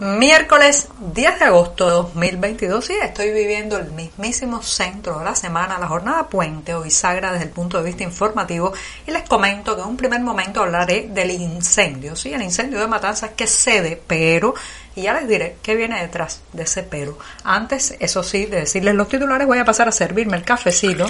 Miércoles 10 de agosto de 2022 y estoy viviendo el mismísimo centro de la semana, la jornada puente o bisagra desde el punto de vista informativo y les comento que en un primer momento hablaré del incendio, sí, el incendio de Matanzas que cede, pero y ya les diré qué viene detrás de ese pero. Antes, eso sí, de decirles los titulares voy a pasar a servirme el cafecito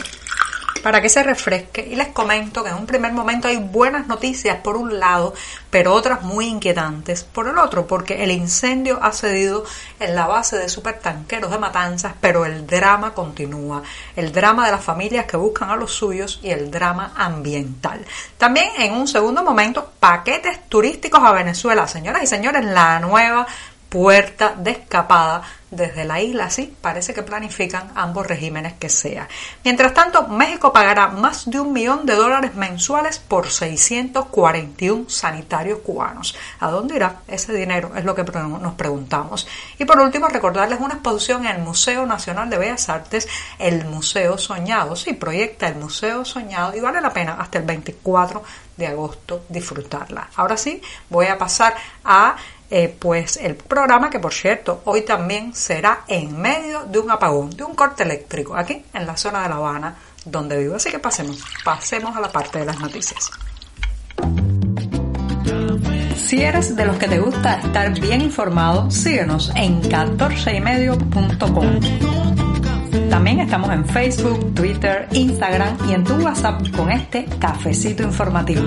para que se refresque. Y les comento que en un primer momento hay buenas noticias por un lado, pero otras muy inquietantes por el otro, porque el incendio ha cedido en la base de supertanqueros de Matanzas, pero el drama continúa, el drama de las familias que buscan a los suyos y el drama ambiental. También en un segundo momento, paquetes turísticos a Venezuela, señoras y señores, la nueva puerta de escapada desde la isla, sí, parece que planifican ambos regímenes que sea. Mientras tanto, México pagará más de un millón de dólares mensuales por 641 sanitarios cubanos. ¿A dónde irá ese dinero? Es lo que nos preguntamos. Y por último, recordarles una exposición en el Museo Nacional de Bellas Artes, el Museo Soñado. Sí, proyecta el Museo Soñado y vale la pena hasta el 24 de agosto disfrutarla. Ahora sí, voy a pasar a eh, pues el programa que por cierto hoy también será en medio de un apagón, de un corte eléctrico, aquí en la zona de La Habana donde vivo. Así que pasemos, pasemos a la parte de las noticias. Si eres de los que te gusta estar bien informado, síguenos en 14ymedio.com. También estamos en Facebook, Twitter, Instagram y en tu WhatsApp con este cafecito informativo.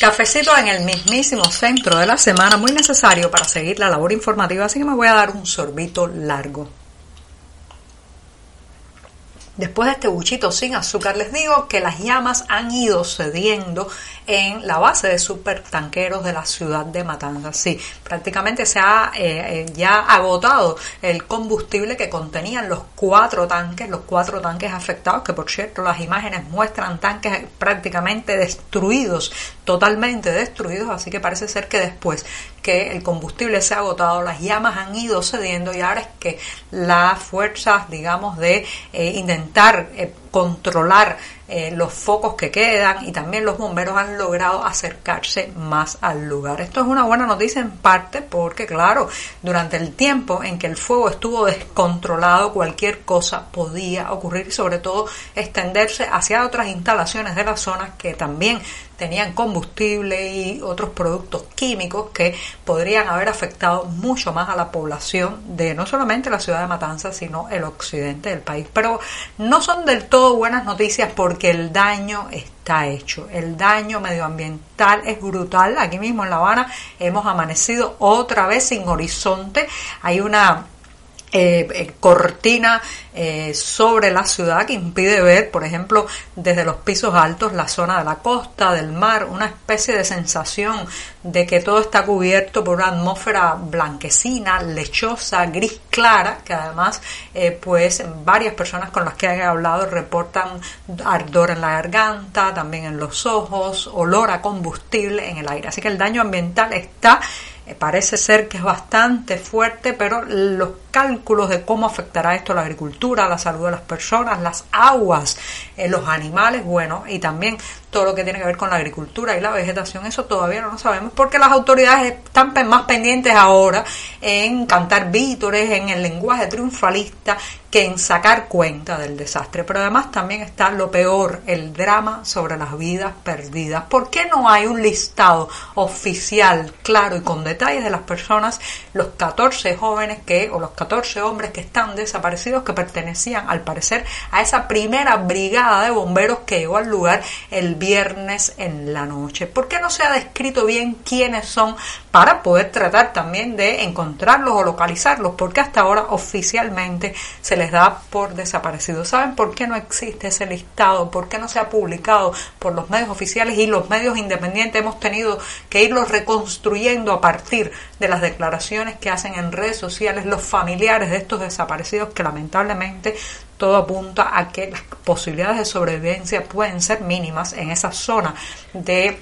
Cafecito en el mismísimo centro de la semana, muy necesario para seguir la labor informativa, así que me voy a dar un sorbito largo. Después de este buchito sin azúcar, les digo que las llamas han ido cediendo en la base de supertanqueros de la ciudad de Matanzas. Sí, prácticamente se ha eh, eh, ya agotado el combustible que contenían los cuatro tanques, los cuatro tanques afectados, que por cierto las imágenes muestran tanques prácticamente destruidos, totalmente destruidos, así que parece ser que después que el combustible se ha agotado, las llamas han ido cediendo y ahora es que las fuerzas, digamos, de eh, intentar eh, controlar eh, los focos que quedan y también los bomberos han logrado acercarse más al lugar. Esto es una buena noticia en parte porque, claro, durante el tiempo en que el fuego estuvo descontrolado, cualquier cosa podía ocurrir y sobre todo extenderse hacia otras instalaciones de la zona que también tenían combustible y otros productos químicos que podrían haber afectado mucho más a la población de no solamente la ciudad de Matanzas, sino el occidente del país. Pero no son del todo buenas noticias porque el daño está hecho. El daño medioambiental es brutal. Aquí mismo en La Habana hemos amanecido otra vez sin horizonte. Hay una eh, eh, cortina eh, sobre la ciudad que impide ver, por ejemplo, desde los pisos altos la zona de la costa, del mar, una especie de sensación de que todo está cubierto por una atmósfera blanquecina, lechosa, gris clara, que además, pues varias personas con las que he hablado reportan ardor en la garganta, también en los ojos, olor a combustible en el aire. Así que el daño ambiental está, parece ser que es bastante fuerte, pero los cálculos de cómo afectará esto a la agricultura, la salud de las personas, las aguas, eh, los animales, bueno, y también todo lo que tiene que ver con la agricultura y la vegetación, eso todavía no lo sabemos porque las autoridades están más pendientes ahora en cantar vítores, en el lenguaje triunfalista que en sacar cuenta del desastre. Pero además también está lo peor, el drama sobre las vidas perdidas. ¿Por qué no hay un listado oficial, claro y con detalles de las personas, los 14 jóvenes que, o los 14 hombres que están desaparecidos, que pertenecían al parecer a esa primera brigada de bomberos que llegó al lugar el viernes en la noche? ¿Por qué no se ha descrito bien quiénes son para poder tratar también de encontrarlos o localizarlos? Porque hasta ahora oficialmente se les da por desaparecidos. ¿Saben por qué no existe ese listado? ¿Por qué no se ha publicado por los medios oficiales y los medios independientes? Hemos tenido que irlos reconstruyendo a partir de las declaraciones que hacen en redes sociales los familiares de estos desaparecidos que lamentablemente todo apunta a que las posibilidades de sobrevivencia pueden ser mínimas en esa zona de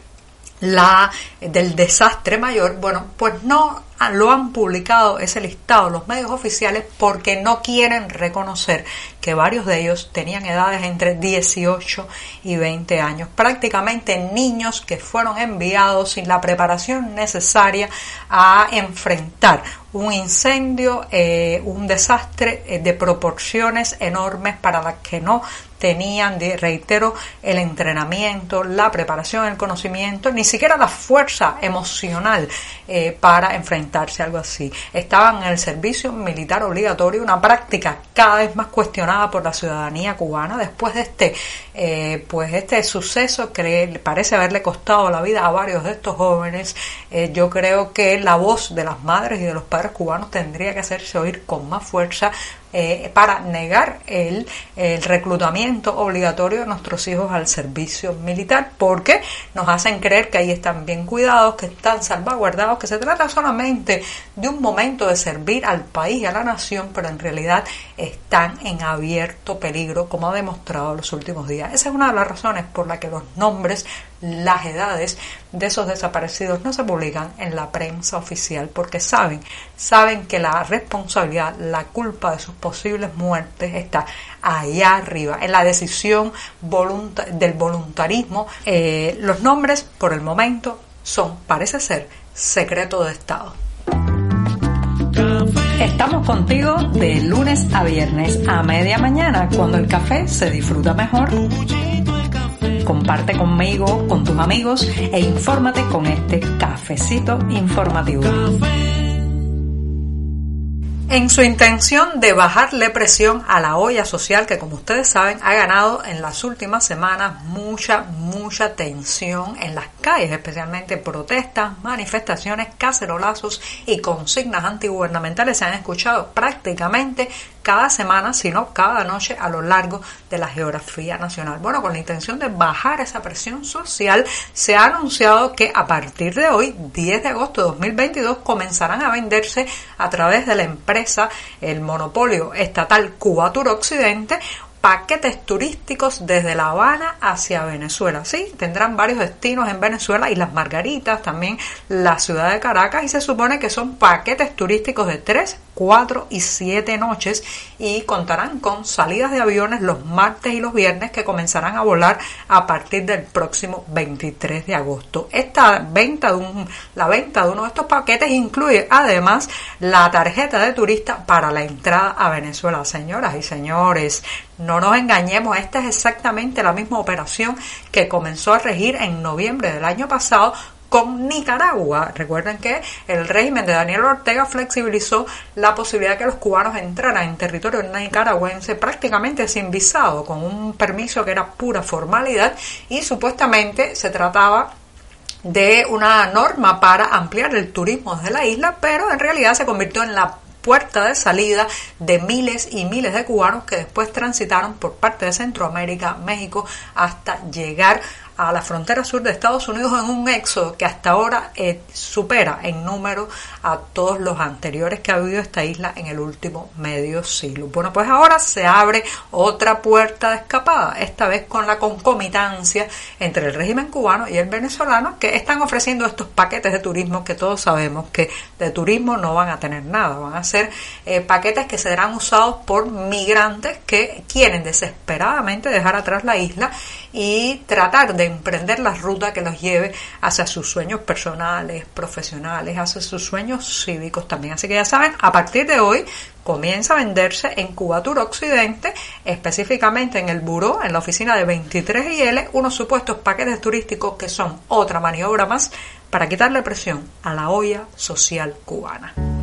la del desastre mayor, bueno, pues no lo han publicado ese listado los medios oficiales porque no quieren reconocer que varios de ellos tenían edades entre 18 y 20 años, prácticamente niños que fueron enviados sin la preparación necesaria a enfrentar un incendio, eh, un desastre eh, de proporciones enormes para las que no tenían, reitero, el entrenamiento, la preparación, el conocimiento, ni siquiera la fuerza emocional eh, para enfrentarse algo así. Estaban en el servicio militar obligatorio, una práctica cada vez más cuestionada por la ciudadanía cubana después de este, eh, pues este suceso que parece haberle costado la vida a varios de estos jóvenes. Eh, yo creo que la voz de las madres y de los padres cubanos tendría que hacerse oír con más fuerza eh, para negar el, el, reclutamiento obligatorio de nuestros hijos al servicio militar, porque nos hacen creer que ahí están bien cuidados, que están salvaguardados, que se trata solamente de un momento de servir al país y a la nación, pero en realidad están en abierto peligro, como ha demostrado los últimos días. Esa es una de las razones por la que los nombres las edades de esos desaparecidos no se publican en la prensa oficial porque saben, saben que la responsabilidad, la culpa de sus posibles muertes está allá arriba, en la decisión del voluntarismo. Eh, los nombres, por el momento, son, parece ser, secreto de Estado. Estamos contigo de lunes a viernes a media mañana, cuando el café se disfruta mejor comparte conmigo, con tus amigos e infórmate con este cafecito informativo. En su intención de bajarle presión a la olla social que como ustedes saben ha ganado en las últimas semanas mucha, mucha tensión en las calles, especialmente protestas, manifestaciones, cacerolazos y consignas antigubernamentales se han escuchado prácticamente cada semana, sino cada noche a lo largo de la geografía nacional. Bueno, con la intención de bajar esa presión social, se ha anunciado que a partir de hoy, 10 de agosto de 2022, comenzarán a venderse a través de la empresa, el monopolio estatal Cuba Tour Occidente, paquetes turísticos desde La Habana hacia Venezuela. Sí, tendrán varios destinos en Venezuela y las Margaritas, también la ciudad de Caracas y se supone que son paquetes turísticos de 3, 4 y 7 noches y contarán con salidas de aviones los martes y los viernes que comenzarán a volar a partir del próximo 23 de agosto. Esta venta de un, la venta de uno de estos paquetes incluye además la tarjeta de turista para la entrada a Venezuela. Señoras y señores, no nos engañemos, esta es exactamente la misma operación que comenzó a regir en noviembre del año pasado con Nicaragua. Recuerden que el régimen de Daniel Ortega flexibilizó la posibilidad de que los cubanos entraran en territorio nicaragüense prácticamente sin visado, con un permiso que era pura formalidad y supuestamente se trataba de una norma para ampliar el turismo desde la isla, pero en realidad se convirtió en la puerta de salida de miles y miles de cubanos que después transitaron por parte de Centroamérica, México, hasta llegar a la frontera sur de Estados Unidos en un éxodo que hasta ahora eh, supera en número a todos los anteriores que ha habido esta isla en el último medio siglo. Bueno, pues ahora se abre otra puerta de escapada, esta vez con la concomitancia entre el régimen cubano y el venezolano que están ofreciendo estos paquetes de turismo que todos sabemos que de turismo no van a tener nada, van a ser eh, paquetes que serán usados por migrantes que quieren desesperadamente dejar atrás la isla y tratar de emprender la ruta que los lleve hacia sus sueños personales, profesionales, hacia sus sueños cívicos también. Así que ya saben, a partir de hoy comienza a venderse en Cubatur Occidente, específicamente en el Buró, en la oficina de 23IL, unos supuestos paquetes turísticos que son otra maniobra más para quitarle presión a la olla social cubana.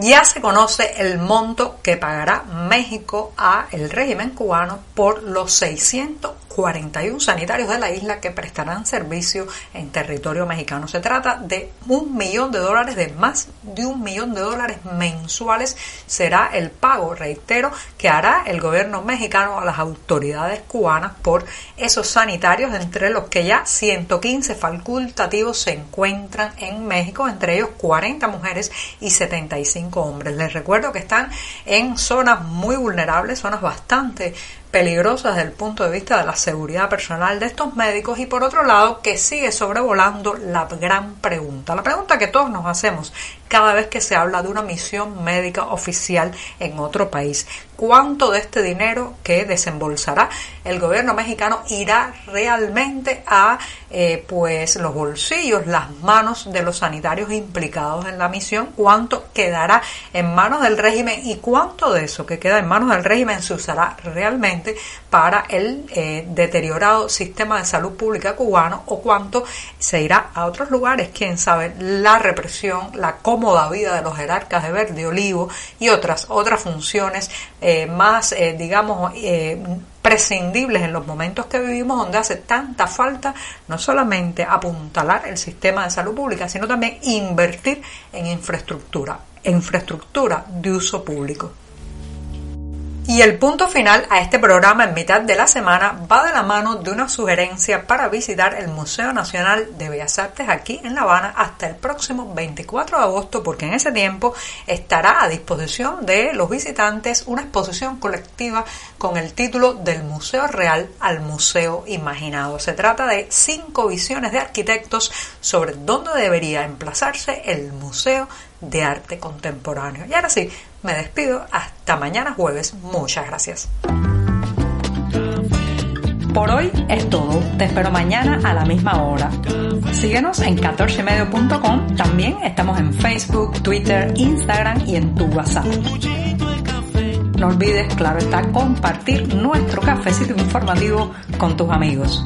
Ya se conoce el monto que pagará México a el régimen cubano por los 600 41 sanitarios de la isla que prestarán servicio en territorio mexicano. Se trata de un millón de dólares, de más de un millón de dólares mensuales será el pago, reitero, que hará el gobierno mexicano a las autoridades cubanas por esos sanitarios, entre los que ya 115 facultativos se encuentran en México, entre ellos 40 mujeres y 75 hombres. Les recuerdo que están en zonas muy vulnerables, zonas bastante peligrosas desde el punto de vista de la seguridad personal de estos médicos y por otro lado que sigue sobrevolando la gran pregunta, la pregunta que todos nos hacemos cada vez que se habla de una misión médica oficial en otro país. ¿Cuánto de este dinero que desembolsará el gobierno mexicano irá realmente a eh, pues los bolsillos, las manos de los sanitarios implicados en la misión? ¿Cuánto quedará en manos del régimen y cuánto de eso que queda en manos del régimen se usará realmente para el eh, deteriorado sistema de salud pública cubano o cuánto se irá a otros lugares? ¿Quién sabe? La represión, la cómoda vida de los jerarcas de verde olivo y otras, otras funciones eh, más, eh, digamos, eh, prescindibles en los momentos que vivimos donde hace tanta falta no solamente apuntalar el sistema de salud pública, sino también invertir en infraestructura, infraestructura de uso público. Y el punto final a este programa en mitad de la semana va de la mano de una sugerencia para visitar el Museo Nacional de Bellas Artes aquí en La Habana hasta el próximo 24 de agosto porque en ese tiempo estará a disposición de los visitantes una exposición colectiva con el título Del Museo Real al Museo Imaginado. Se trata de cinco visiones de arquitectos sobre dónde debería emplazarse el Museo de Arte Contemporáneo. Y ahora sí, me despido hasta mañana jueves. Muchas gracias. Por hoy es todo. Te espero mañana a la misma hora. Síguenos en 14medio.com. También estamos en Facebook, Twitter, Instagram y en tu WhatsApp. No olvides, claro está, compartir nuestro cafecito informativo con tus amigos.